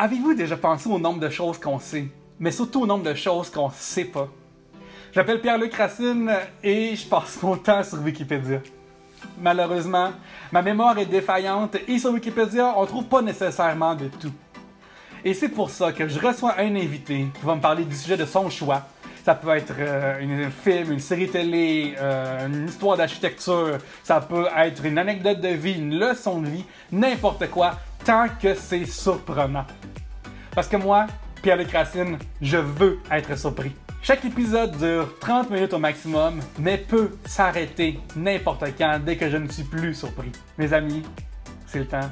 Avez-vous déjà pensé au nombre de choses qu'on sait, mais surtout au nombre de choses qu'on sait pas? J'appelle Pierre-Luc Racine et je passe mon temps sur Wikipédia. Malheureusement, ma mémoire est défaillante et sur Wikipédia, on trouve pas nécessairement de tout. Et c'est pour ça que je reçois un invité qui va me parler du sujet de son choix. Ça peut être euh, un film, une série télé, euh, une histoire d'architecture, ça peut être une anecdote de vie, une leçon de vie, n'importe quoi, tant que c'est surprenant. Parce que moi, Pierre-Luc Racine, je veux être surpris. Chaque épisode dure 30 minutes au maximum, mais peut s'arrêter n'importe quand dès que je ne suis plus surpris. Mes amis, c'est le temps.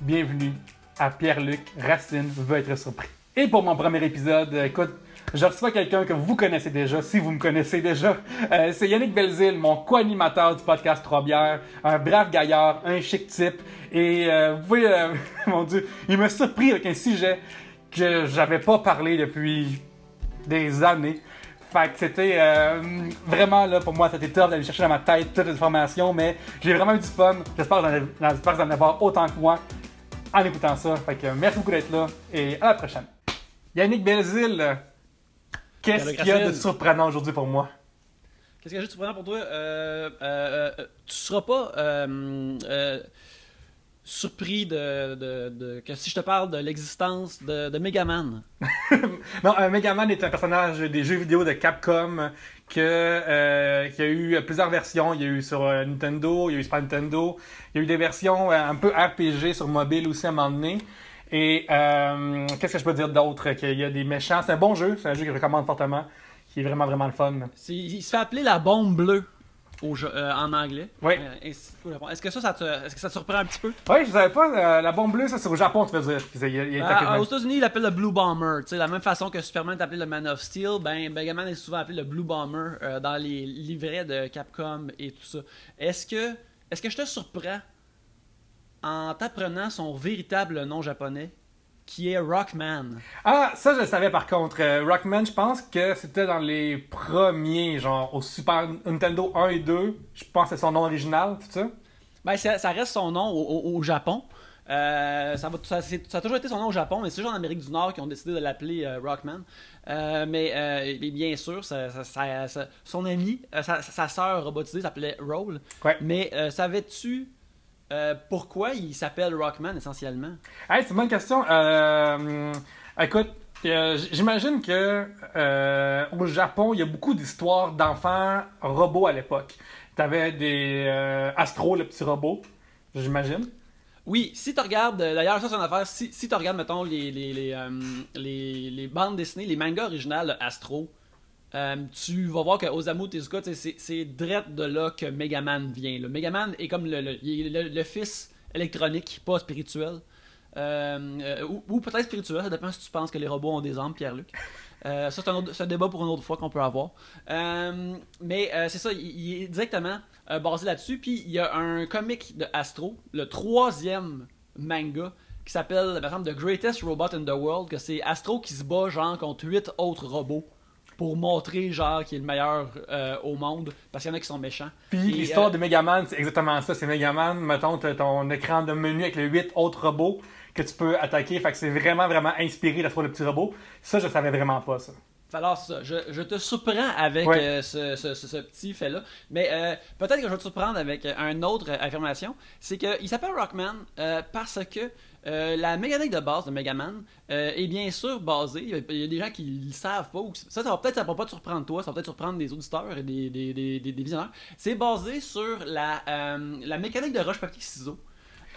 Bienvenue à Pierre-Luc Racine veut être surpris. Et pour mon premier épisode, écoute, je reçois quelqu'un que vous connaissez déjà, si vous me connaissez déjà. Euh, c'est Yannick Belzile, mon co-animateur du podcast Trois Bières, un brave gaillard, un chic type. Et euh, vous pouvez, euh, mon Dieu, il m'a surpris avec un sujet que j'avais pas parlé depuis des années. Fait que c'était vraiment là pour moi, c'était tough d'aller chercher dans ma tête toutes les informations, mais j'ai vraiment eu du fun. J'espère que vous en avoir autant que moi en écoutant ça. Fait que merci beaucoup d'être là et à la prochaine. Yannick Belzile, qu'est-ce qu'il y a de surprenant aujourd'hui pour moi? Qu'est-ce que j'ai de surprenant pour toi? Euh, euh, euh, tu seras pas euh, euh, surpris de, de- de- que si je te parle de l'existence de, de Megaman. Non, euh, Megaman est un personnage des jeux vidéo de Capcom que, euh, qui a eu plusieurs versions. Il y a eu sur euh, Nintendo, il y a eu Super Nintendo, il y a eu des versions un peu RPG sur mobile aussi à un moment donné. Et euh, qu'est-ce que je peux dire d'autre? Qu'il y a des méchants? C'est un bon jeu, c'est un jeu que je recommande fortement, qui est vraiment, vraiment le fun. Il se fait appeler la bombe bleue au jeu- euh, en anglais. Oui. Euh. Est-ce que ça, ça te, est-ce que ça te surprend un petit peu? Oui, je savais pas, euh, la bombe bleue, ça c'est au Japon, tu veux dire. Il, il- il est Ah, aux États-Unis, il l'appelle le Blue Bomber. Tu sais, la même façon que Superman est appelé le Man of Steel, ben Megaman est souvent appelé le Blue Bomber dans les livrets de Capcom et tout ça. Est-ce que, est-ce que je te surprends en t'apprenant son véritable nom japonais, qui est Rockman? Ah, ça je le savais par contre. Euh, Rockman, je pense que c'était dans les premiers, genre au Super Nintendo 1 et 2. Je pense que c'est son nom original, tout ça. Ben, ça, ça reste son nom au, au- au Japon. Euh, ça, va- ça- c'est- ça a toujours été son nom au Japon, mais c'est juste en Amérique du Nord qui ont décidé de l'appeler euh, Rockman. Euh, mais, bien sûr, ça- son ami, sa, sœur robotisée s'appelait Roll. Ouais. Mais savais-tu euh, pourquoi il s'appelle Rockman essentiellement? Hey, c'est une bonne question. Euh, écoute, euh, j'imagine que au Japon, il y a beaucoup d'histoires d'enfants robots à l'époque. T'avais des Astro, le petit robot, j'imagine. Oui, si tu regardes, d'ailleurs, ça c'est une affaire, si, si tu regardes, mettons, les, les, les, les, bandes dessinées, les mangas originales Astro, euh, tu vas voir que Osamu Tezuka, c'est direct de là que Megaman vient. Le Megaman est comme le, le, le- fils électronique, pas spirituel. Euh, euh, ou ou peut-être spirituel, ça dépend si tu penses que les robots ont des âmes, Pierre-Luc. Ça, c'est un, débat pour une autre fois qu'on peut avoir. Mais c'est ça, il, il est directement basé là-dessus. Puis il y a un comic de Astro, le troisième manga, qui s'appelle, par exemple, The Greatest Robot in the World, que c'est Astro qui se bat, genre, contre huit autres robots pour montrer, genre, qu'il est le meilleur euh, au monde, parce qu'il y en a qui sont méchants. Puis l'histoire euh, de Megaman, c'est exactement ça. C'est Megaman, mettons, ton écran de menu avec les 8 autres robots que tu peux attaquer. Fait que c'est vraiment, vraiment inspiré d'Astro le petit robot. Ça, je savais vraiment pas ça. Alors, ça, je, je te surprends avec Ouais. euh, ce, ce- ce- ce petit fait-là. Mais euh, peut-être que je vais te surprendre avec euh, une autre euh, affirmation. C'est qu'il s'appelle Rockman euh, parce que la mécanique de base de Megaman est bien sûr basée. Il y a- des gens qui le savent pas. ou Ça, ça va peut-être ça va pas te surprendre toi, ça va peut-être surprendre des auditeurs et des, des, des, des- des visionneurs. C'est basé sur la, la mécanique de roche-papier-ciseaux.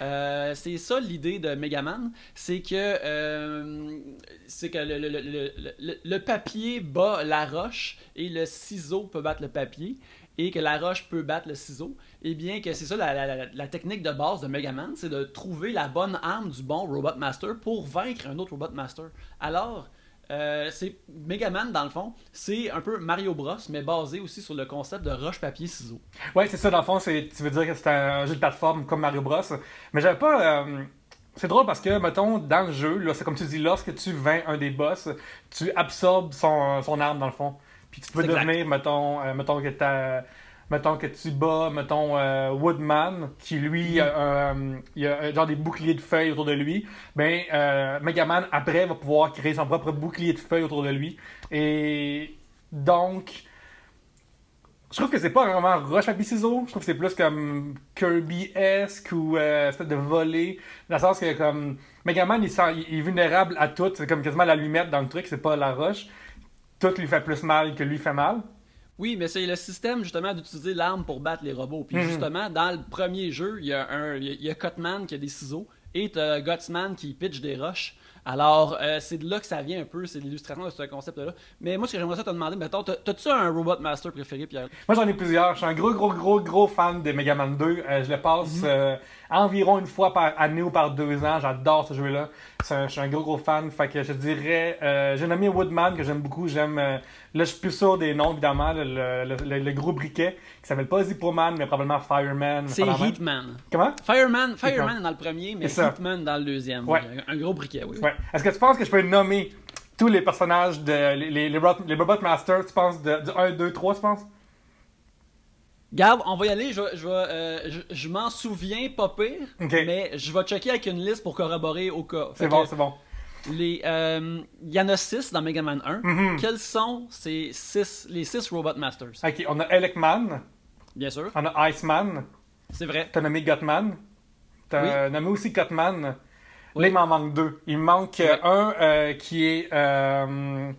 Euh, c'est ça l'idée de Megaman, c'est que euh, c'est que le, papier bat la roche et le ciseau peut battre le papier et que la roche peut battre le ciseau. Et bien que c'est ça la- la technique de base de Megaman, c'est de trouver la bonne arme du bon Robot Master pour vaincre un autre Robot Master. Alors euh, c'est Megaman dans le fond, c'est un peu Mario Bros mais basé aussi sur le concept de roche papier ciseau. Ouais, c'est ça, dans le fond, c'est, tu veux dire que c'est un jeu de plateforme comme Mario Bros. Mais j'avais pas. euh, c'est drôle parce que, mettons, dans le jeu, là, c'est comme tu dis, lorsque tu vains un des boss, tu absorbes son, son arme, dans le fond. Puis tu peux exact. devenir, mettons, euh, mettons que t'as. Mettons que tu bats, mettons, euh, Woodman, qui lui, a, un- il a euh, genre des boucliers de feuilles autour de lui, ben, euh, Megaman, après, va pouvoir créer son propre bouclier de feuilles autour de lui. Et donc, je trouve que c'est pas vraiment roche papier ciseaux. Je trouve que c'est plus comme Kirby-esque ou euh, espèce de voler. Dans le sens que comme Megaman, il, sent- il est vulnérable à tout. C'est comme quasiment la lumette dans le truc, c'est pas la roche. Tout lui fait plus mal que lui fait mal. Oui, mais c'est le système justement d'utiliser l'arme pour battre les robots. Puis Mhm. justement, dans le premier jeu, il y a un, il y a- qui a des ciseaux et t'as Gutsman qui pitch des roches. Alors, euh, c'est de là que ça vient un peu, c'est l'illustration de ce concept-là. Mais moi, ce que j'aimerais ça te demander, mettons, t'as- t'as-tu un Robot Master préféré, Pierre? Moi, j'en ai plusieurs. Je suis un gros, gros, gros, gros fan de Mega Man 2. Euh, je le passe euh, environ une fois par année ou par deux ans. J'adore ce jeu-là. Je suis un gros, gros fan. Fait que je dirais... euh, J'ai nommé Woodman, que j'aime beaucoup. J'aime... là, je suis plus sûr des noms, évidemment. Le, le, le- le gros briquet, qui s'appelle pas Zippoman, mais probablement Fireman. C'est Heatman. Comment? Fireman, Fireman dans le premier, mais. Heatman dans le deuxième. Ouais. Un, un gros briquet, oui. Ouais. Est-ce que tu penses que je peux nommer tous les personnages de... Les, les, les, Robot- les Robot Masters, tu penses, de, du 1, 2, 3, tu penses? Garde, on va y aller. Je, je, euh, je, je m'en souviens pas pire, mais je vais checker avec une liste pour corroborer au cas. C'est bon, c'est bon. Les, euh, Il y en a 6 dans Mega Man 1. Mhm. Quels sont ces six, les 6 Robot Masters? Ok, on a Elecman, Bien sûr, on a Iceman, c'est vrai. T'as nommé Gutman. T'as nommé aussi Cutman. Là, Oui. il m'en manque deux. Il me manque euh, Ouais. un euh, qui est. euh,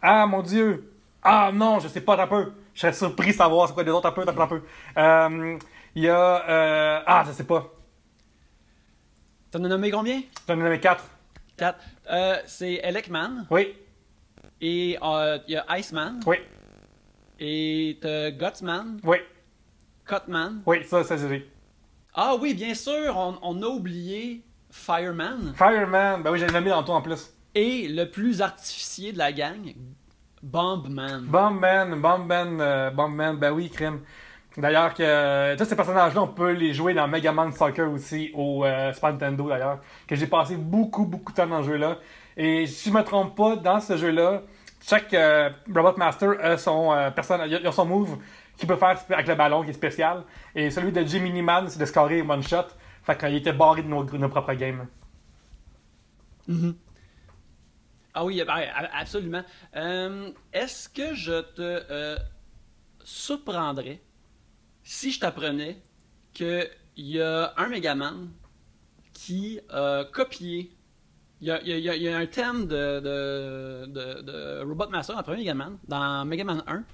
Ah mon dieu! Ah non, je sais pas, un peu. Je serais surpris de savoir c'est quoi les autres, un peu, un peu, un peu. Il y a. Ah, je sais pas. T'en as nommé combien? J'en ai nommé quatre. 4. Euh, c'est Elecman, Oui, et euh, il y a Iceman, oui, et t'as Gutsman, oui, Cutman. oui, ça, ça, j'ai. Ah oui, bien sûr, on, on a oublié Fireman. Fireman, ben oui, j'ai nommé dans toi en plus. Et le plus artificier de la gang, Bombman. Bombman, Bombman, euh, Bombman, ben oui, crime. D'ailleurs, que euh, tous ces personnages-là, on peut les jouer dans Mega Man Soccer aussi, au euh, Nintendo d'ailleurs, que j'ai passé beaucoup, beaucoup de temps dans ce jeu-là. Et si je me trompe pas, dans ce jeu-là, chaque euh, Robot Master a son, euh, personne, a- son move qu'il peut faire avec le ballon qui est spécial. Et celui de Jimmy Man, c'est de scorer one shot. Fait qu'il était barré de nos, nos propres games. Mhm. Ah oui, absolument. Euh, Est-ce que je te euh, surprendrais si je t'apprenais qu'il y a un Megaman qui a copié. Il y a, un thème de, de, de- Robot Master dans le premier Megaman, dans Megaman 1,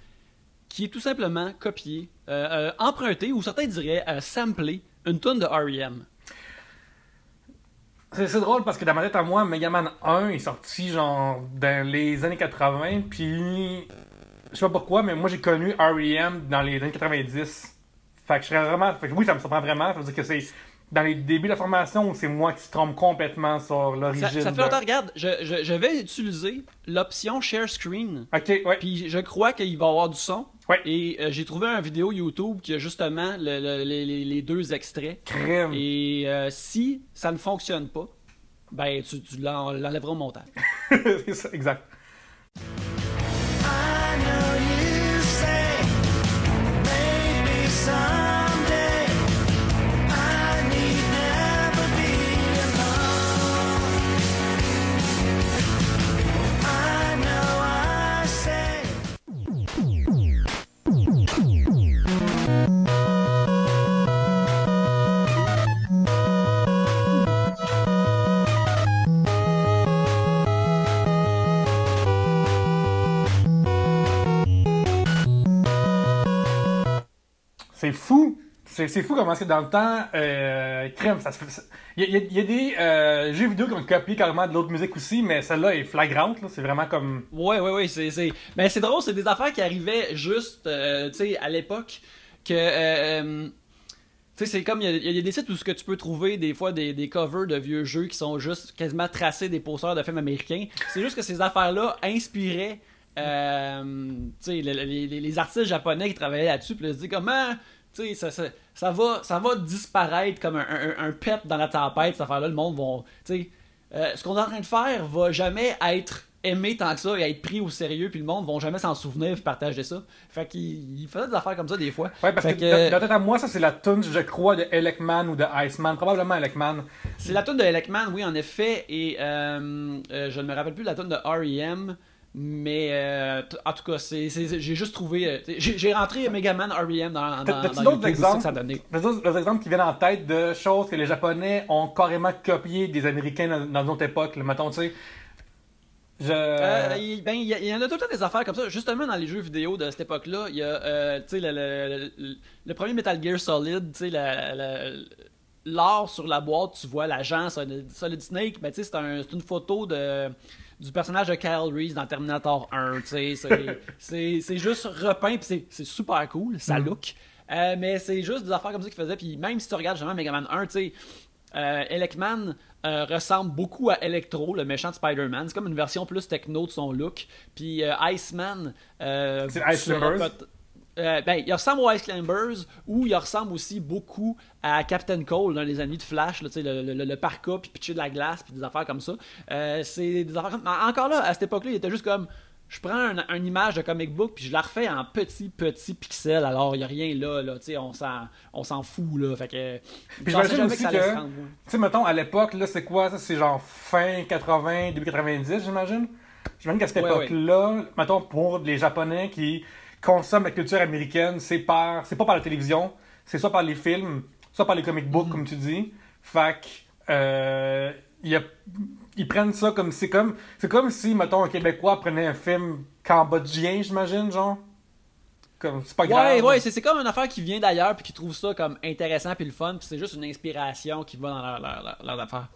qui est tout simplement copié, euh, euh, emprunté, ou certains diraient euh, samplé, une tonne de REM. C'est drôle parce que dans ma tête à moi, Mega Man 1 est sorti genre dans les années 80, puis je sais pas pourquoi, mais moi j'ai connu R.E.M. dans les années 90. Fait que je serais vraiment. Fait que oui, ça me surprend vraiment. Ça veut dire que c'est dans les débuts de la formation c'est moi qui se trompe complètement sur l'origine. Ça, ça fait de- longtemps, regarde, je, je- je vais utiliser l'option Share Screen. Ok, ouais. Puis je crois qu'il va y avoir du son. Ouais. Et euh, j'ai trouvé une vidéo YouTube qui a justement le- le- les, deux extraits. Crème. Et euh, si ça ne fonctionne pas, ben tu, tu l'en- l'enlèveras au montage. c'est ça, exact. C'est fou. C'est c'est fou comment que dans le temps, euh, crème, Il y, a- des euh, jeux vidéo qui ont copié carrément de l'autre musique aussi, mais celle-là est flagrante. là. C'est vraiment comme. Ouais, ouais, ouais, c'est, c'est... Ben, c'est drôle, c'est des affaires qui arrivaient juste, euh, sais, à l'époque, que, euh, euh, tu sais, c'est comme, il y, a- des sites où ce que tu peux trouver des fois des, covers de vieux jeux qui sont juste quasiment tracés des posters de films américains. C'est juste que ces affaires-là inspiraient, euh, les, les- artistes japonais qui travaillaient là-dessus, puis ils se disaient comment... Sais, ça, ça, ça va, ça va disparaître comme un, un, un pet dans la tempête, cette affaire-là. Le monde va. Euh, ce qu'on est en train de faire va jamais être aimé tant que ça et être pris au sérieux, puis le monde vont jamais s'en souvenir et partager ça. Fait qu'il il faisait des affaires comme ça des fois. Ouais, parce Fait que, que- dans- à moi, ça c'est la tune, je crois, de Elecman ou de Iceman. Probablement Elecman. C'est la tune de Elecman, oui, en effet, et euh, euh, je ne me rappelle plus de la tune de R.E.M., mais euh, en tout cas, c'est, j'ai juste trouvé. euh, j'ai, rentré Megaman R.E.M. dans, dans, dans d'autres exemples? ça donnait. Les autres les exemples qui viennent en tête de choses que les Japonais ont carrément copié des Américains dans, dans notre époque? Là. Mettons, tu sais. Je. Euh, il, ben, il y, a- il y en a tout le temps des affaires comme ça. Justement, dans les jeux vidéo de cette époque-là, il y a euh, tu sais, le, le- le- le premier Metal Gear Solid, tu sais, la- la- l'art sur la boîte, tu vois l'agent Solid, Snake, ben, tu sais, c'est un- c'est une photo de, du personnage de Kyle Reese dans Terminator 1. tu sais, C'est juste repeint, puis c'est- super cool, ça Mm. look. Euh, mais c'est juste des affaires comme ça qu'il faisait. Puis même si tu regardes justement Mega Man 1, tu sais, euh, Elecman euh, ressemble beaucoup à Electro, le méchant de Spider-Man. C'est comme une version plus techno de son look. Puis euh, Iceman. C'est Ice Climbers? Euh, ben, il ressemble aux Ice Climbers ou il ressemble aussi beaucoup à Captain Cole dans les ennemis de Flash, là, le, le, le, parka, puis pitcher de la glace, puis des affaires comme ça. Euh, c'est des affaires comme... Encore là, à cette époque-là, il était juste comme... Je prends un- une image de comic book puis je la refais en petits petits pixels. Alors il y a rien là, là, tu sais, on s'en on s'en fout là. Fait que Puis j'imagine aussi que-. Tu sais, mettons, à l'époque, là, c'est quoi ça? C'est genre fin 80, début 90, j'imagine? J'imagine qu'à cette Ouais, ouais. époque-là, mettons, pour les Japonais qui consomment la culture américaine, c'est par, c'est pas par la télévision, c'est soit par les films, soit par les comic books, comme tu dis. Que, euh, il y a- ils prennent ça comme, c'est comme, c'est comme si, mettons, un Québécois prenait un film cambodgien, j'imagine, genre. Comme, c'est pas grave. Ouais, ouais, c'est c'est comme une affaire qui vient d'ailleurs puis qui trouve ça comme intéressant puis le fun puis c'est juste une inspiration qui va dans leur, leur, leur- leur affaire.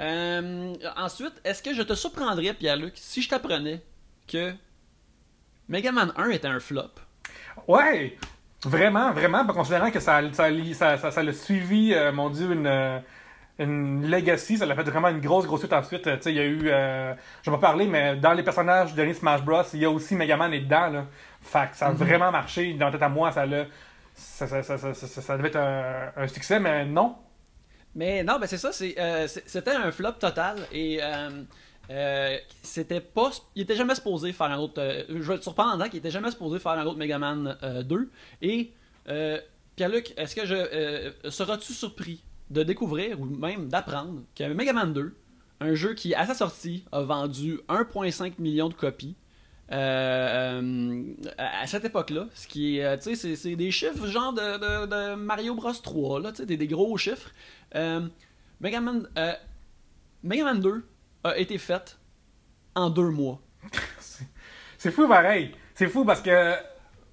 Euh, ensuite, est-ce que je te surprendrais, Pierre-Luc, si je t'apprenais que Mega Man 1 était un flop? Ouais, vraiment, vraiment, considérant que ça, ça, ça, ça, ça l'a suivi, euh, mon Dieu, une, euh, une legacy, ça l'a fait vraiment une grosse, grosse suite ensuite. euh, Tu sais, il y a eu, euh, je vais pas parler, mais dans les personnages de Smash Bros, il y a aussi Megaman est dedans, là. Fait que ça a vraiment marché, dans la tête à moi, ça l'a, ça, ça, ça, ça, ça, ça- ça devait être un, un succès, mais non. Mais non, ben c'est ça, c'est, euh, c'était un flop total et euh, c'était pas. Il était jamais supposé faire un autre. euh, je vais te surprendre en qu'il était jamais supposé faire un autre Mega Man euh, 2. Et euh, Pierre-Luc, est-ce que je. seras-tu surpris de découvrir ou même d'apprendre que Mega Man 2, un jeu qui à sa sortie a vendu 1,5 million de copies. à cette époque-là, ce qui tu sais, c'est- des chiffres genre de, de- Mario Bros 3, là, tu sais, des, des gros chiffres. Mega Man, Mega Man 2 a été faite en deux mois. C'est fou pareil. C'est fou parce que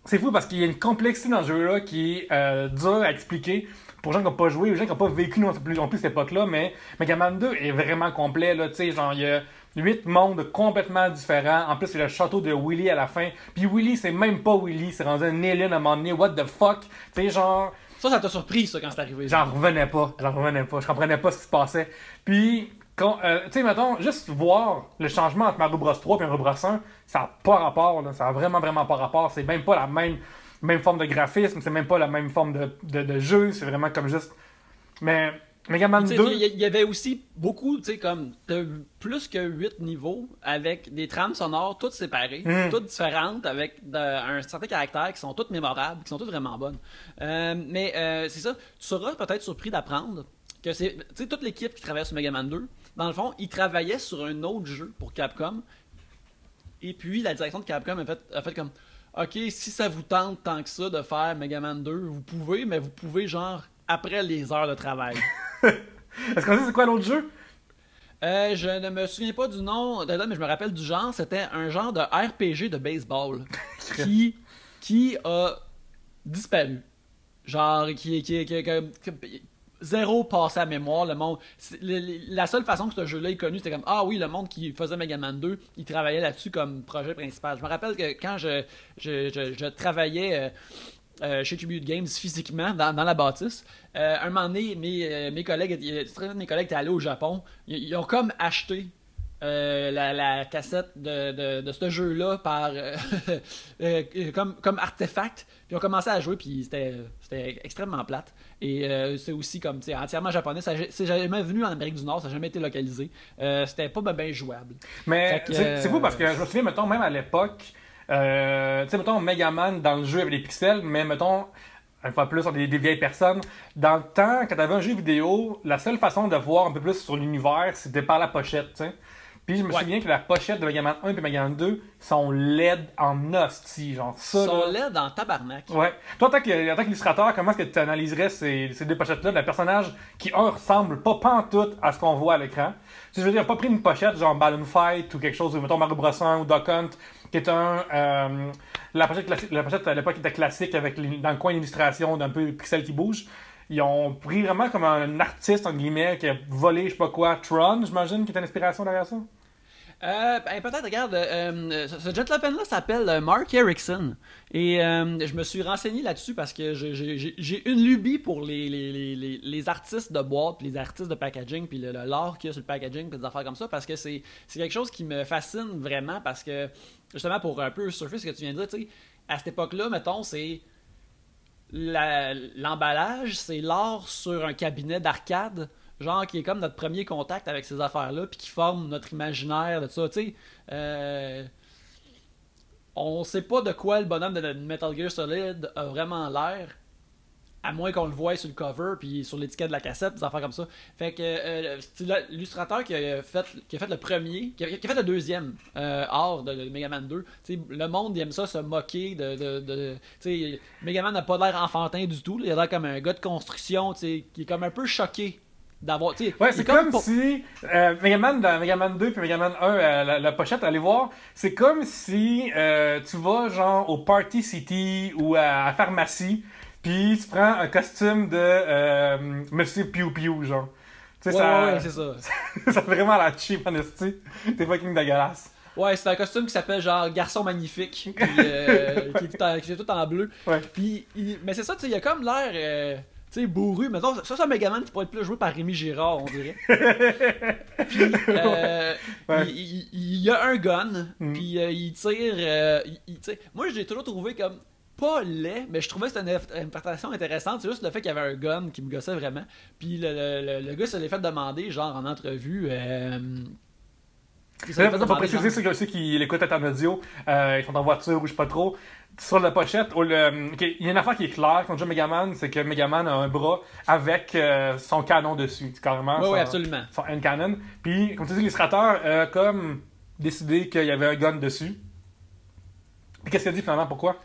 c'est fou parce qu'il y a une complexité dans ce jeu-là qui est euh, dure à expliquer pour les gens qui n'ont pas joué ou les gens qui n'ont pas vécu non plus, non plus cette époque-là. Mais Mega Man 2 est vraiment complet. Là, Tu sais, genre, il y a huit mondes complètement différents. En plus, c'est le château de Willy à la fin. Puis Willy, c'est même pas Willy. C'est rendu un alien à un moment donné. What the fuck? Tu sais, genre. Ça, ça t'a surpris, ça, quand c'est arrivé. J'en revenais pas. J'en revenais pas. Je comprenais pas ce qui se passait. Puis, euh, tu sais, mettons, juste voir le changement entre Mario Bros 3 et Mario Bros 1, ça n'a pas rapport. Là. Ça a vraiment, vraiment pas rapport. C'est même pas la même, même forme de graphisme. C'est même pas la même forme de, de, de jeu. C'est vraiment comme juste. Mais Mega Man Tu sais, 2. Il y, avait aussi beaucoup, tu sais, comme plus que 8 niveaux avec des trames sonores toutes séparées, Mm. toutes différentes, avec de- un certain caractère qui sont toutes mémorables, qui sont toutes vraiment bonnes. Euh, mais euh, c'est ça, tu seras peut-être surpris d'apprendre que c'est, tu sais, toute l'équipe qui travaillait sur Mega Man 2, dans le fond, ils travaillaient sur un autre jeu pour Capcom. Et puis la direction de Capcom a fait, a fait comme, ok, si ça vous tente tant que ça de faire Mega Man 2, vous pouvez, mais vous pouvez genre après les heures de travail. Est-ce qu'on sait c'est quoi l'autre jeu? Euh, je ne me souviens pas du nom mais je me rappelle du genre. C'était un genre de RPG de baseball qui, qui a disparu. Genre, qui, qui, qui, qui- qui- zéro passé à mémoire. Le monde, la seule façon que ce jeu-là est connu, c'était comme ah oui, le monde qui faisait Mega Man 2, il travaillait là-dessus comme projet principal. Je me rappelle que quand je, travaillais. euh, euh, chez Tribute Games physiquement dans, la bâtisse. Euh, un moment donné, mes, euh, mes collègues, mes collègues étaient allés au Japon. Ils ont comme acheté euh, la, la cassette de, de, de ce jeu-là par euh, euh, comme, comme artefact. Puis on commençait à jouer, puis c'était c'était extrêmement plate. Et euh, c'est aussi comme entièrement japonais. Ça C'est jamais venu en Amérique du Nord, ça n'a jamais été localisé. C'était pas ben, ben jouable. Mais que, c'est c'est fou parce que je me souviens, mettons, même à l'époque, tu sais, mettons, Megaman dans le jeu avec des pixels, mais mettons, une fois plus sur des, des vieilles personnes, dans le temps, quand t'avais un jeu vidéo, la seule façon de voir un peu plus sur l'univers, c'était par la pochette, tu sais. Puis je me Ouais. souviens que la pochette de Megaman 1 et Megaman 2 sont LED en hostie, genre ça. Sont là. là dans tabarnak. Ouais. Toi, en tant en qu'illustrateur, comment est-ce que tu analyserais ces, ces deux pochettes-là d'un personnage qui, un, ressemble pas pantoute à ce qu'on voit à l'écran? Sais, je veux dire, pas pris une pochette genre Balloon Fight ou quelque chose, ou mettons Mario Bros 1 ou Duck Hunt, qui est un... euh, la, pochette la pochette à l'époque était classique avec les- dans le coin l'illustration d'un peu pixels qui bougent. Ils ont pris vraiment comme un artiste, en guillemets, qui a volé, je sais pas quoi, Tron, j'imagine, qui est une inspiration derrière ça? Euh, ben, peut-être, regarde, euh, ce, ce gentleman-là s'appelle euh, Mark Erickson. Et euh, je me suis renseigné là-dessus parce que j'ai une lubie pour les, les, les, les, artistes de boîte, puis les artistes de packaging, puis le, l'art qu'il y a sur le packaging, puis des affaires comme ça, parce que c'est quelque chose qui me fascine vraiment, parce que, justement, pour un peu surfer ce que tu viens de dire, tu à cette époque-là, mettons, c'est l'emballage, c'est l'art sur un cabinet d'arcade, genre qui est comme notre premier contact avec ces affaires-là, puis qui forme notre imaginaire de ça. Tu euh, on sait pas de quoi le bonhomme de Metal Gear Solid a vraiment l'air. À moins qu'on le voie sur le cover puis sur l'étiquette de la cassette, des affaires comme ça. Fait que euh, c'est l'illustrateur qui a fait qui a fait le premier, qui a, qui a fait le deuxième euh, art de, de Mega Man 2. Tu sais, le monde il aime ça se moquer de, de, de- tu sais, Mega Man n'a pas l'air enfantin du tout. Il a l'air comme un gars de construction, tu sais, qui est comme un peu choqué d'avoir. Ouais, c'est est comme, pour- si euh, Megaman dans Megaman 2 puis Megaman 1, euh, la, la pochette, allez voir, c'est comme si euh, tu vas genre au Party City ou à la pharmacie, puis tu prends un costume de euh, Monsieur Piu Piu, genre. Tu sais, Ouais, ça, ouais, ouais, c'est ça. ça fait vraiment la cheap, en esti. T'es fucking dégueulasse. Ouais, c'est un costume qui s'appelle genre Garçon Magnifique, puis, euh, qui, est tout en, qui est tout en bleu. Ouais. Puis, il- mais c'est ça, tu sais, il a comme l'air, euh, tu sais, bourru. Mais non, ça, c'est un Megaman qui pourrait être plus joué par Rémi Girard, on dirait. puis, euh, Ouais. il, il- il y a un gun, Mhm. puis euh, il tire. euh, il- il tire. Moi, je l'ai toujours trouvé comme pas laid, mais je trouvais que c'était une interprétation intéressante. C'est juste le fait qu'il y avait un gun qui me gossait vraiment. Puis le, le, le- le gars se l'est fait demander, genre en entrevue. Euh, il faut préciser ceux, ceux qui l'écoutent en audio, euh, ils sont en voiture ou je sais pas trop. Sur la pochette, le, il y a une affaire qui est claire quand on joue Megaman, c'est que Megaman a un bras avec euh, son canon dessus, carrément. Oui, son- oui, absolument. son hand cannon. Puis, comme tu dis, l'illustrateur a comme décidé qu'il y avait un gun dessus. Puis qu'est-ce qu'il a dit finalement, pourquoi?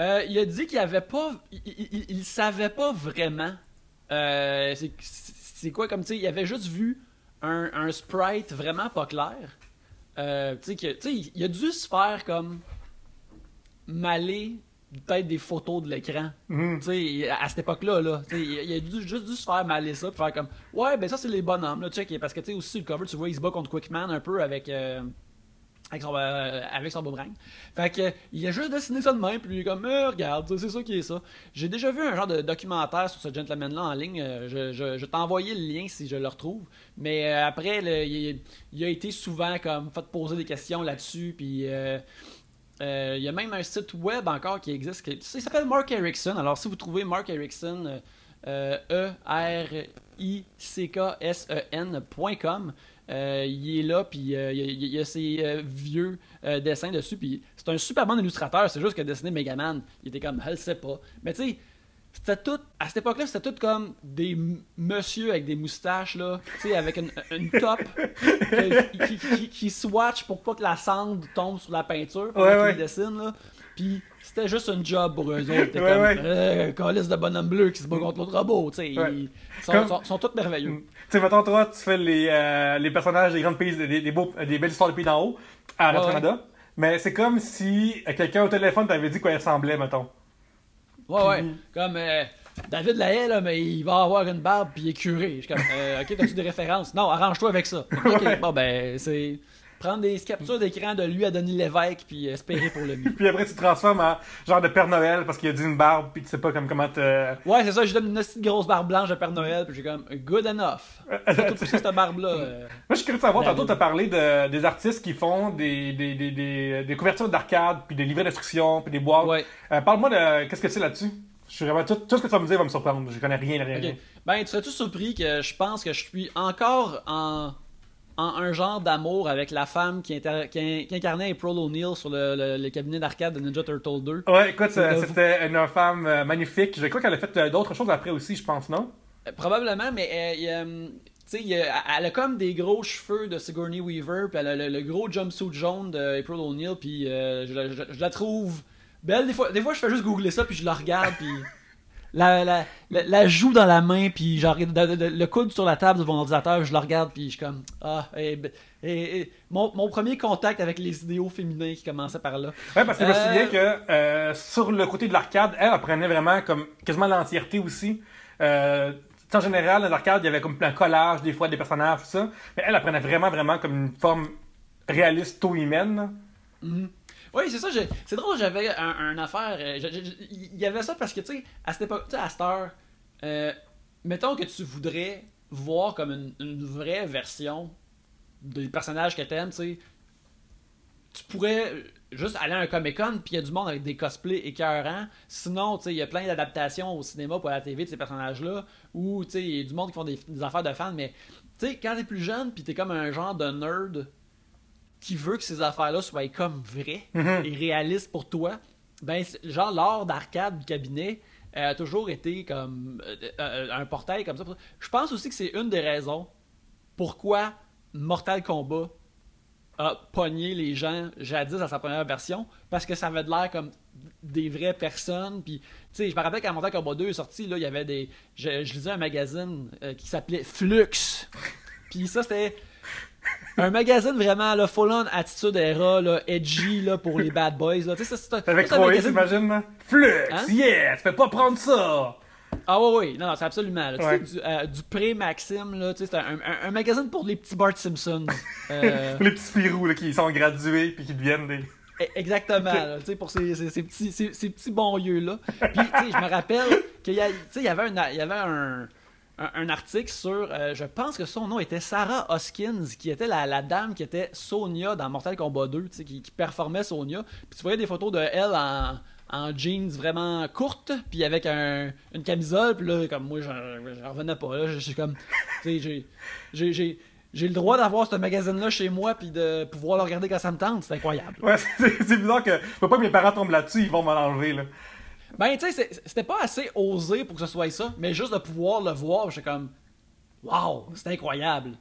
Euh, il a dit qu'il avait pas. Il, il- il- il savait pas vraiment. Euh, c'est- quoi comme tu sais, il avait juste vu un, un sprite vraiment pas clair. Euh, tu sais, il- a dû se faire comme maler peut-être des photos de l'écran. Tu sais, à cette époque-là, là, il il a dû- juste dû se faire maler ça, puis faire comme, ouais, ben ça c'est les bonhommes, là, check, parce que tu sais aussi sur le cover, tu vois, il se bat contre Quickman un peu avec. euh, avec son, euh, avec son. Fait que, il a juste dessiné ça de même, puis il est comme, Eh, regarde, c'est ça qui est ça. J'ai déjà vu un genre de documentaire sur ce gentleman-là en ligne. euh, Je, je, je vais t'envoyer le lien si je le retrouve. Mais euh, après, il, a été souvent comme fait poser des questions là-dessus, puis. euh, euh, il y a même un site web encore qui existe. qui- il s'appelle Mark Erickson. Alors, si vous trouvez Mark Erickson, euh, euh, E-R-I-C-K-S-E-N.com, euh, il est là, puis euh, il, y a, ses euh, vieux dessins dessus. Puis c'est un super bon illustrateur. C'est juste que dessiner Megaman, il était comme, je le sais pas. Mais tu sais, c'était tout, à cette époque-là, c'était tout comme des monsieur avec des moustaches, là, tu sais, avec une, une top qui, qui, qui swatch pour pas que la cendre tombe sur la peinture pendant Ouais, dessinent, là. Puis c'était juste une job pour eux autres. C'était Ouais, comme, ouais. euh, calice de bonhomme bleu qui se bat contre l'autre robot, tu sais. Ouais. Ils sont, Comme- sont, sont tous merveilleux. Tu sais, mettons, toi, tu fais les, euh, les personnages des grandes pays, des, des, beaux, des belles histoires de pays d'en haut à Ouais, Radio-Canada. Mais c'est comme si euh, quelqu'un au téléphone t'avait dit quoi il ressemblait, mettons. Ouais, ouais. Comme euh, David Lahaye, là, mais il va avoir une barbe puis il est curé. Je suis comme, euh, ok, t'as-tu des références? Non, arrange-toi avec ça. Ok, bon, ben, c'est. Prendre des captures d'écran de lui à Denis Lévesque, puis espérer pour le mieux. Puis après, tu te transformes en genre de Père Noël parce qu'il a dit une barbe, puis tu sais pas comme comment te. Ouais, c'est ça, je donne une petite grosse barbe blanche de Père Noël, puis j'ai comme good enough. Surtout pousser cette barbe-là. euh. Moi, je suis curieux de savoir, tantôt, tu as parlé de, des artistes qui font des, des, des, des, des couvertures d'arcade, puis des livrets d'instruction, puis des boîtes. Ouais. Euh, Parle-moi de qu'est-ce que c'est là-dessus? Je suis vraiment tout, tout ce que tu vas me dire va me surprendre. Je connais rien, rien. rien. Ok. Ben, tu serais-tu surpris que je pense que je suis encore en, en un genre d'amour avec la femme qui, qui, qui incarnait April O'Neil sur le, le- le cabinet d'arcade de Ninja Turtle 2. Ouais, écoute, euh, c'était une femme euh, magnifique. Je crois qu'elle a fait euh, d'autres choses après aussi, je pense, non? Probablement, mais euh, elle a comme des gros cheveux de Sigourney Weaver, puis elle a le, le gros jumpsuit jaune de April O'Neil, puis euh, je, la- je- je la trouve belle. Des fois, des fois, je fais juste googler ça, puis je la regarde, puis la, la, la, la joue dans la main, puis genre de- de- de- le coude sur la table de mon ordinateur, je la regarde, puis je suis comme ah, et, et- et- mon, mon premier contact avec les idéaux féminins qui commençait par là. Ouais, parce que je me Euh, souviens que euh, sur le côté de l'arcade, elle, elle prenait vraiment comme quasiment l'entièreté aussi. Euh, en général, dans l'arcade, il y avait comme un collage, des fois, des personnages, tout ça. Mais elle, elle prenait vraiment, vraiment comme une forme réaliste, tôt humaine. Oui, c'est ça. C'est drôle, j'avais un, affaire. euh, Il y avait ça parce que, tu sais, à cette époque, à cette heure, euh, mettons que tu voudrais voir comme une, vraie version des personnages que t'aimes, tu sais. Tu pourrais juste aller à un Comic Con, puis il y a du monde avec des cosplays écœurants. Sinon, tu sais, il y a plein d'adaptations au cinéma ou à la TV de ces personnages-là. Ou, tu sais, il y a du monde qui font des, des affaires de fans, mais, tu sais, quand t'es plus jeune, puis t'es comme un genre de nerd qui veut que ces affaires-là soient comme vraies Mhm. et réalistes pour toi, ben, genre, l'art d'arcade du cabinet euh, a toujours été comme euh, euh, un portail comme ça. Je pense aussi que c'est une des raisons pourquoi Mortal Kombat a pogné les gens jadis à sa première version, parce que ça avait de l'air comme des vraies personnes. Puis, tu sais, je me rappelle quand Mortal Kombat 2 est sorti, là, il y avait des. Je, je lisais un magazine euh, qui s'appelait Flux. Puis ça, c'était un magazine vraiment là, full on attitude era, là, edgy là, pour les bad boys. Là. Tu sais, ça, c'est un- Avec magazine- t'imagines? là? Flux! Hein? Yeah! Tu fais pas prendre ça! Ah oui, oui, non, non, c'est absolument. là. Tu Ouais. sais, du, euh, du pré-Maxime, là, tu sais, c'est un, un- un magazine pour les petits Bart Simpson. Euh, Pour les petits Spirou là, qui sont gradués puis qui deviennent des. E- Exactement, là, tu sais, pour ces, ces- ces petits, ces, ces petits bons yeux-là. Puis, tu sais, je me rappelle qu'il y, a- tu sais, il y avait, un, il y avait un, un, article sur, euh, je pense que son nom était Sarah Hoskins, qui était la, dame qui était Sonia dans Mortal Kombat 2, tu sais, qui, qui performait Sonia. Puis tu voyais des photos de elle en, jeans vraiment courtes, puis avec un, une camisole, puis là, comme moi, j'en revenais pas, là, je suis comme, tu sais, j'ai- j'ai... le droit d'avoir ce magazine-là chez moi puis de pouvoir le regarder quand ça me tente, c'est incroyable. Ouais, c'est bizarre que. Faut pas que mes parents tombent là-dessus, ils vont m'en enlever, là. Ben, tu sais, c'était pas assez osé pour que ce soit ça, mais juste de pouvoir le voir, j'étais comme, waouh, c'est incroyable.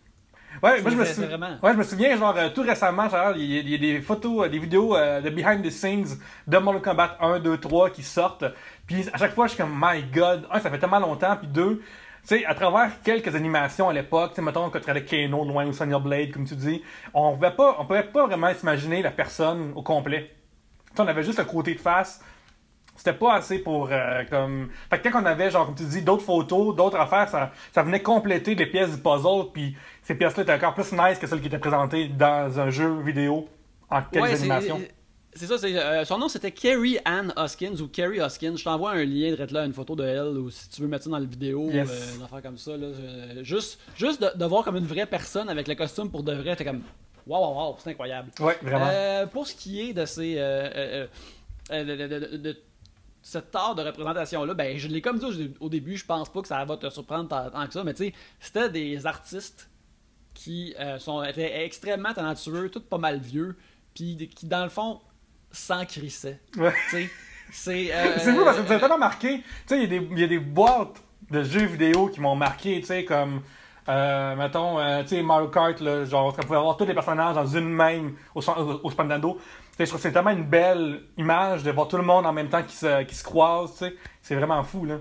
Ouais, moi je me, c'est sou- vraiment- ouais, je me souviens, genre, euh, tout récemment, genre, il y, a- il y a des photos, euh, des vidéos euh, de behind the scenes de Mortal Kombat 1, 2, 3 qui sortent. Puis à chaque fois, je suis comme, my god, un, ça fait tellement longtemps, puis deux, tu sais, à travers quelques animations à l'époque, tu sais, mettons, quand tu regardais Kano loin ou Sonya Blade, comme tu dis, on pouvait pas, on pouvait pas vraiment s'imaginer la personne au complet. On avait juste le côté de face. C'était pas assez pour euh, comme. Fait que quand on avait, genre, comme tu dis, d'autres photos, d'autres affaires, ça, ça venait compléter les pièces du puzzle, puis ces pièces-là étaient encore plus nice que celles qui étaient présentées dans un jeu vidéo en quelques Ouais, animations. C'est ça, euh, son nom c'était Carrie Ann Hoskins ou Carrie Hoskins. Je t'envoie un lien de là, une photo de elle, ou si tu veux mettre ça dans la vidéo, Yes. euh, une affaire comme ça. Là, euh, juste juste de, de voir comme une vraie personne avec le costume pour de vrai, t'es comme, waouh, waouh, waouh, c'est incroyable. Ouais, vraiment. Euh, pour ce qui est de ces. euh, euh, euh, de cet art de représentation-là, ben, je l'ai comme dit au, début, je pense pas que ça va te surprendre tant, tant que ça, mais tu sais, c'était des artistes qui euh, sont, étaient extrêmement talentueux, tous pas mal vieux, puis qui, dans le fond, s'en crissaient. Ouais. C'est. euh, fou parce que ça a tellement marqué. Tu sais, il y, a des- il y a des boîtes de jeux vidéo qui m'ont marqué, tu sais, comme. Euh, mettons, euh, tu sais, Mario Kart, là, genre, on pouvait avoir tous les personnages dans une même au, au, au sais, je trouve que c'est tellement une belle image de voir tout le monde en même temps qui se, qui se croise. C'est vraiment fou, là.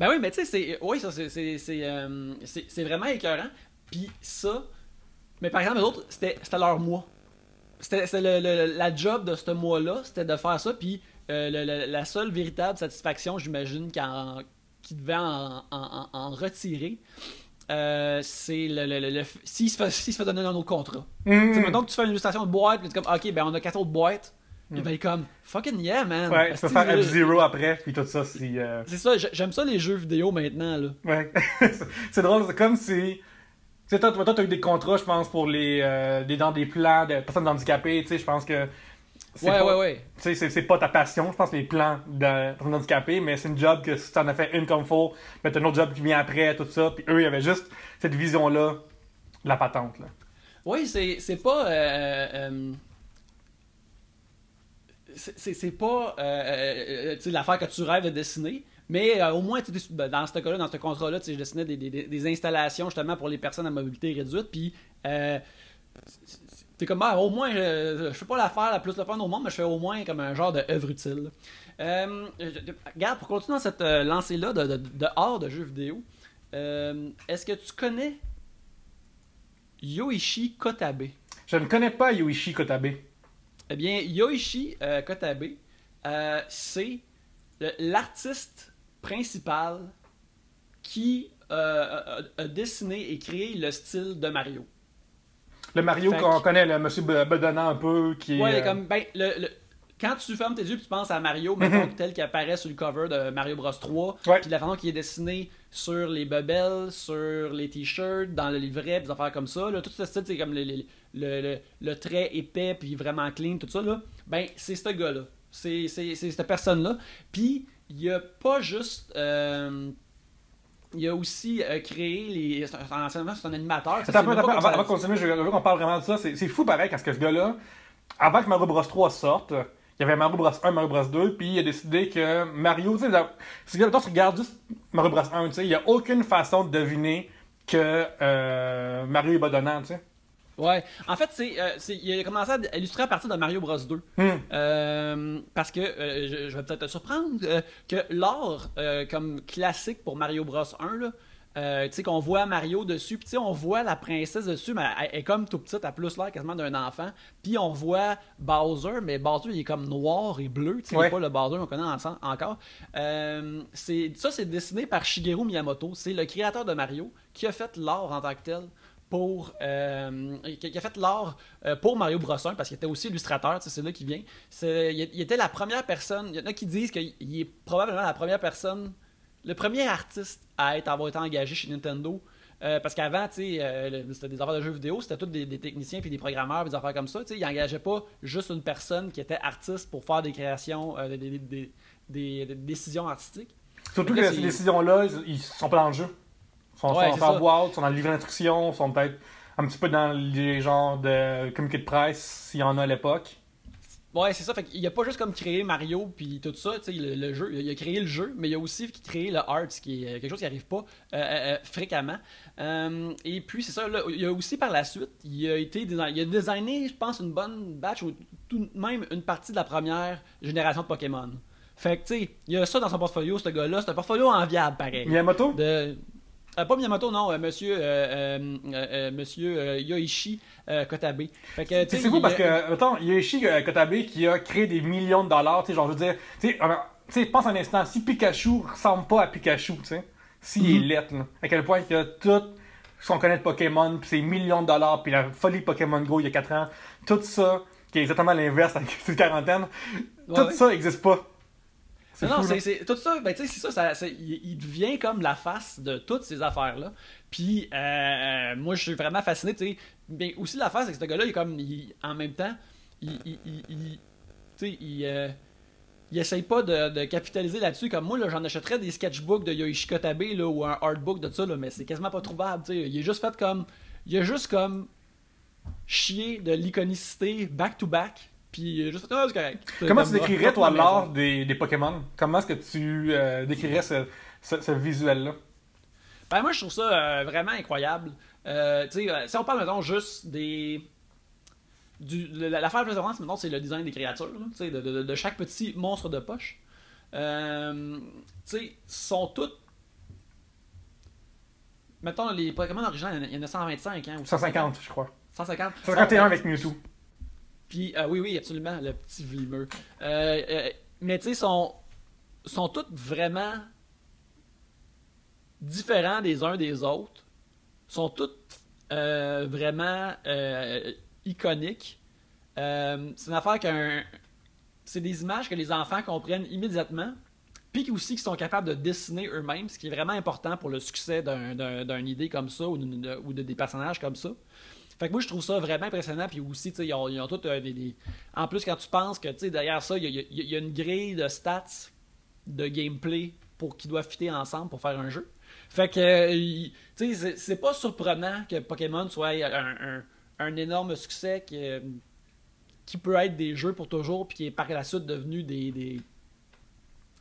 Ben oui, mais tu sais, c'est. Oui, ça, euh, c'est- c'est vraiment écœurant. Puis ça. Mais par exemple, les autres, c'était leur mois. C'était la job de ce mois-là, c'était de faire ça. Puis euh, la seule véritable satisfaction, j'imagine, qu'ils devaient en, en- en- en retirer, euh, c'est le, le, le, le- s'il se, fait- s'il se fait donner un autre contrat. Sais, mettons que tu fais une illustration de boîte, puis tu comme, ok, ben on a quatre autres boîtes. Il va être comme, fucking yeah, man. Ouais, tu peux faire F-Zero après, puis tout ça, si... euh, C'est ça, j'ai- j'aime ça les jeux vidéo maintenant, là. Ouais. c'est drôle, c'est comme si. Tu sais, toi, toi, t'as eu des contrats, je pense, pour les. euh, des, dans des plans de personnes handicapées, tu sais, je pense que. Ouais, pas- ouais, ouais. Tu sais, c'est- pas ta passion, je pense, les plans de personnes handicapées, mais c'est une job que si t'en as fait une comme faut, mais t'as un autre job qui vient après, tout ça, puis eux, il y avait juste cette vision-là, la patente, là. Oui, c'est pas. euh, euh, c'est- pas euh, euh, l'affaire que tu rêves de dessiner, mais euh, au moins, ben, dans ce cas-là, dans ce contrat-là, je dessinais des, des- des- des installations justement pour les personnes à mobilité réduite, puis. T'es comme, ah, au moins, je, je fais pas l'affaire la plus le fun au monde, mais je fais au moins comme un genre d'œuvre utile. Euh, je- regarde, pour continuer dans cette euh, lancée-là de, de, de art de jeux vidéo, euh, est-ce que tu connais Yoichi Kotabe? Je ne connais pas Yuichi Kotabe. Eh bien, Yoichi euh, Kotabe, c'est l'artiste principal qui a, a dessiné et créé le style de Mario. Le Mario qu'on connaît, le monsieur be- bedonnant un peu, qui est. Ouais, euh, comme, ben, le, le- quand tu fermes tes yeux et tu penses à Mario, mettons, tel qu'il apparaît sur le cover de Mario Bros 3, Ouais. puis la façon qu'il est dessiné sur les bubbles, sur les t-shirts, dans le livret, des affaires comme ça, là, tout ce style, c'est comme le, le, le, le- trait épais, puis vraiment clean, tout ça, là, ben, c'est ce gars-là. C'est cette personne-là. Puis, il y a pas juste... euh, il a aussi euh, créé les. C'est un, animateur. sais, Attends, avant, ça- avant de continuer, je veux, qu'on parle vraiment de ça. C'est fou pareil, parce que ce gars-là, avant que Mario Bros 3 sorte, il y avait Mario Bros 1, Mario Bros 2, puis il a décidé que Mario, tu sais, si tu regardes juste Mario Bros 1, tu sais, il n'y a aucune façon de deviner que euh, Mario est bedonnant, tu sais. Ouais. En fait, c'est, euh, c'est- il a commencé à illustrer à partir de Mario Bros 2. Hmm. Euh, parce que, euh, je, je vais peut-être te surprendre, euh, que l'art comme classique pour Mario Bros 1, là, euh, tu sais, qu'on voit Mario dessus, puis tu sais, on voit la princesse dessus, mais elle, elle est comme tout petite, elle a plus l'air quasiment d'un enfant. Puis on voit Bowser, mais Bowser, il est comme noir et bleu, tu sais, Ouais. pas le Bowser qu'on connaît encore. Euh, c'est, ça, c'est dessiné par Shigeru Miyamoto. C'est le créateur de Mario qui a fait l'art en tant que tel pour euh, qui qui a fait l'art euh, pour Mario Bros 1 parce qu'il était aussi illustrateur, c'est là qu'il vient. Il, il était la première personne. Il y en a qui disent qu'il il est probablement la première personne, le premier artiste à être avoir été engagé chez Nintendo. Euh, parce qu'avant, euh, c'était des affaires de jeux vidéo, c'était tous des, des techniciens puis des programmeurs, des affaires comme ça. Tu sais, ils n'engageaient pas juste une personne qui était artiste pour faire des créations, des, décisions artistiques. Surtout que ces décisions-là, ils, ils sont pas dans le jeu. Sont, Ouais, sont en boîte, sont dans le livre d'instruction, ils sont peut-être un petit peu dans les genres de communiqué de presse, s'il y en a à l'époque. Ouais, c'est ça. Fait qu'il a pas juste comme créé Mario puis tout ça, tu sais, le, le jeu. Il a créé le jeu, mais il a aussi créé le art, ce qui est quelque chose qui arrive pas euh, euh, euh, fréquemment. Euh, et puis c'est ça. Là, il a aussi par la suite, il a été, il a designé, je pense, une bonne batch ou tout de même une partie de la première génération de Pokémon. Fait que tu sais, il y a ça dans son portfolio, ce gars-là. C'est un portfolio enviable, pareil. Miyamoto? De... euh, pas Miyamoto, non, monsieur, monsieur Yoichi Kotabe. C'est fou parce que, attends, Yoshi euh, Kotabe qui a créé des millions de dollars, tu sais, genre, je veux dire, tu sais, pense un instant, si Pikachu ressemble pas à Pikachu, tu sais, s'il Mhm. est lettre, là, à quel point il y a tout ce qu'on connaît de Pokémon, puis ses millions de dollars, puis la folie Pokémon Go il y a 4 ans, tout ça, qui est exactement l'inverse avec cette quarantaine, tout ça existe pas. Non, fou, c'est, c'est- tout ça, ben, tu sais, c'est ça, ça- c'est- il, il devient comme la face de toutes ces affaires-là. Puis, euh, euh, moi, je suis vraiment fasciné, tu sais. Mais aussi, l'affaire, c'est que ce gars-là, il est comme, il- en même temps, il, il, il- il- tu sais, il, euh, il essaye pas de, de capitaliser là-dessus. Comme moi, là, j'en achèterais des sketchbooks de Yoichi Kotabe, là, ou un artbook de ça, là, mais c'est quasiment pas trouvable, tu sais. Il est juste fait comme, il a juste comme chier de l'iconicité back-to-back. Puis, juste ah, c'est correct. Comment Comme, tu décrirais, toi, l'art des, des Pokémon? Comment est-ce que tu euh, décrirais ce, ce, ce visuel-là? Ben, moi, je trouve ça euh, vraiment incroyable. Euh, euh, si on parle, mettons, juste des. Du, la- l'affaire de référence, mettons, c'est le design des créatures, là, de, de- de chaque petit monstre de poche. Euh, sais, sont toutes. Mettons, les Pokémon originaux, il y en a- il y en a 125, hein, ou 150, je crois. 150. 151 avec Mewtwo. Puis, euh, oui, oui, absolument, le petit vlimeux. Euh, euh, mais tu sais, sont, sont toutes vraiment différents des uns des autres. sont toutes euh, vraiment iconiques. C'est une affaire qu'un. C'est des images que les enfants comprennent immédiatement, puis aussi qu'ils sont capables de dessiner eux-mêmes, ce qui est vraiment important pour le succès d'un- d'un- d'une idée comme ça ou, de, ou de des personnages comme ça. Fait que moi, je trouve ça vraiment impressionnant. Puis aussi, ils ont, toutes euh, des, En plus, quand tu penses que, derrière ça, il y y a- une grille de stats, de gameplay pour qui doivent fitter ensemble pour faire un jeu. Fait que, euh, tu sais, c'est- pas surprenant que Pokémon soit un, un- énorme succès qui, qui peut être des jeux pour toujours, puis qui est par la suite devenu des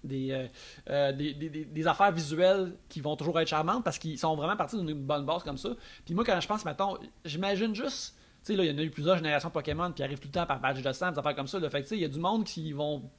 des, euh, euh, des, des- des- affaires visuelles qui vont toujours être charmantes parce qu'ils sont vraiment partis d'une bonne base comme ça. Puis moi, quand je pense, mettons, j'imagine juste, tu sais, là, il y en a eu plusieurs générations Pokémon, ils arrivent tout le temps par badge de sang, des affaires comme ça. Là. Fait que, tu sais, il y a du monde qui vont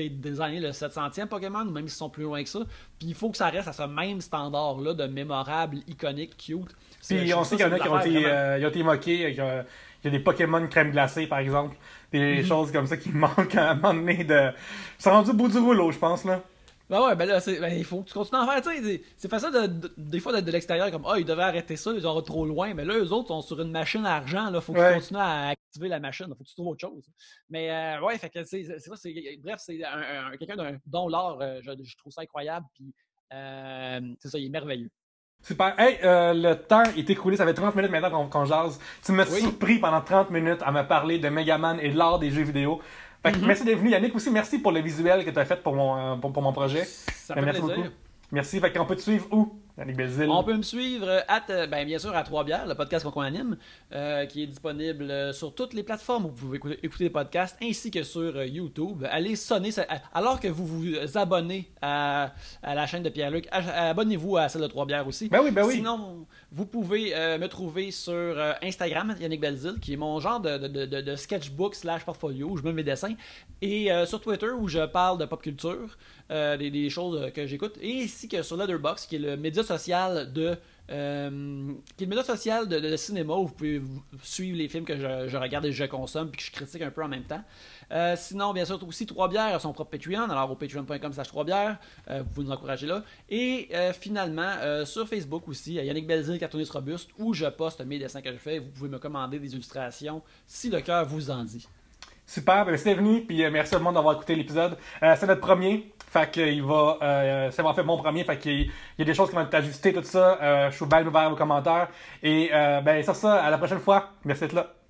designer le 700e Pokémon, ou même s'ils sont plus loin que ça. Puis il faut que ça reste à ce même standard-là de mémorable, iconique, cute. Puis on sait qu'il y en a qui ont été, euh, ils ont été moqués. Il y, a, il y a des Pokémon crème glacée, par exemple. Des Mhm. choses comme ça qui manquent à un moment donné de. C'est rendu au bout du rouleau, je pense, là. Ben ouais, ben là, ben, il faut que tu continues à en faire, tu sais. c'est- facile de, de- des fois d'être de l'extérieur comme, ah, ils devaient arrêter ça, ils sont trop loin. Mais là, eux autres sont sur une machine à argent, là. Faut qu'ils Ouais. continuent à activer la machine, faut que tu trouves autre chose. Mais euh, ouais, fait que c'est ça, c'est. Bref, c'est un, un- quelqu'un d'un don l'art, euh, je, je trouve ça incroyable, puis euh, c'est ça, il est merveilleux. Super. Hey, euh, le temps est écoulé, ça fait 30 minutes maintenant qu'on jase. Tu m'as Oui. surpris pendant 30 minutes à me parler de Megaman et de l'art des jeux vidéo. Fait que Mhm. merci d'être venu. Yannick aussi, merci pour le visuel que tu as fait pour mon, euh, pour, pour mon projet. Ça Ben, fait merci plaisir. beaucoup. Merci. Fait qu'on peut te suivre où, Yannick? On peut me suivre euh, at, euh, ben, bien sûr à Trois-Bières, le podcast qu'on anime, euh, qui est disponible sur toutes les plateformes où vous pouvez écouter, écouter les podcasts, ainsi que sur YouTube. Allez sonner, alors que vous vous abonnez à, à la chaîne de Pierre-Luc, abonnez-vous à celle de Trois-Bières aussi. Ben oui, ben oui. Sinon, vous pouvez euh, me trouver sur euh, Instagram, Yannick Belzil, qui est mon genre de, de- de- de- de sketchbook slash portfolio où je mets mes dessins, et sur Twitter où je parle de pop culture, euh, des, choses euh, que j'écoute, et ainsi que sur Letterboxd, qui est le média social de euh, qui est le média social de, cinéma où vous pouvez suivre les films que je, regarde et je consomme puis que je critique un peu en même temps. Sinon, bien sûr, aussi Trois Bières a son propre Patreon, alors au patreon.com slash Trois Bières, vous nous encourager là. Et finalement, sur Facebook aussi, à Yannick Belzil, cartooniste robuste, où je poste mes dessins que je fais. Vous pouvez me commander des illustrations si le cœur vous en dit. Super, ben, d'être venu, puis merci à tout le monde d'avoir écouté l'épisode. C'est notre premier, fait qu'il va, euh, c'est en fait mon premier, fait qu'il il y a des choses qui vont être ajustées, tout ça. Euh, je suis bien ouvert aux commentaires. Et euh, ben sur ça, à la prochaine fois. Merci d'être là.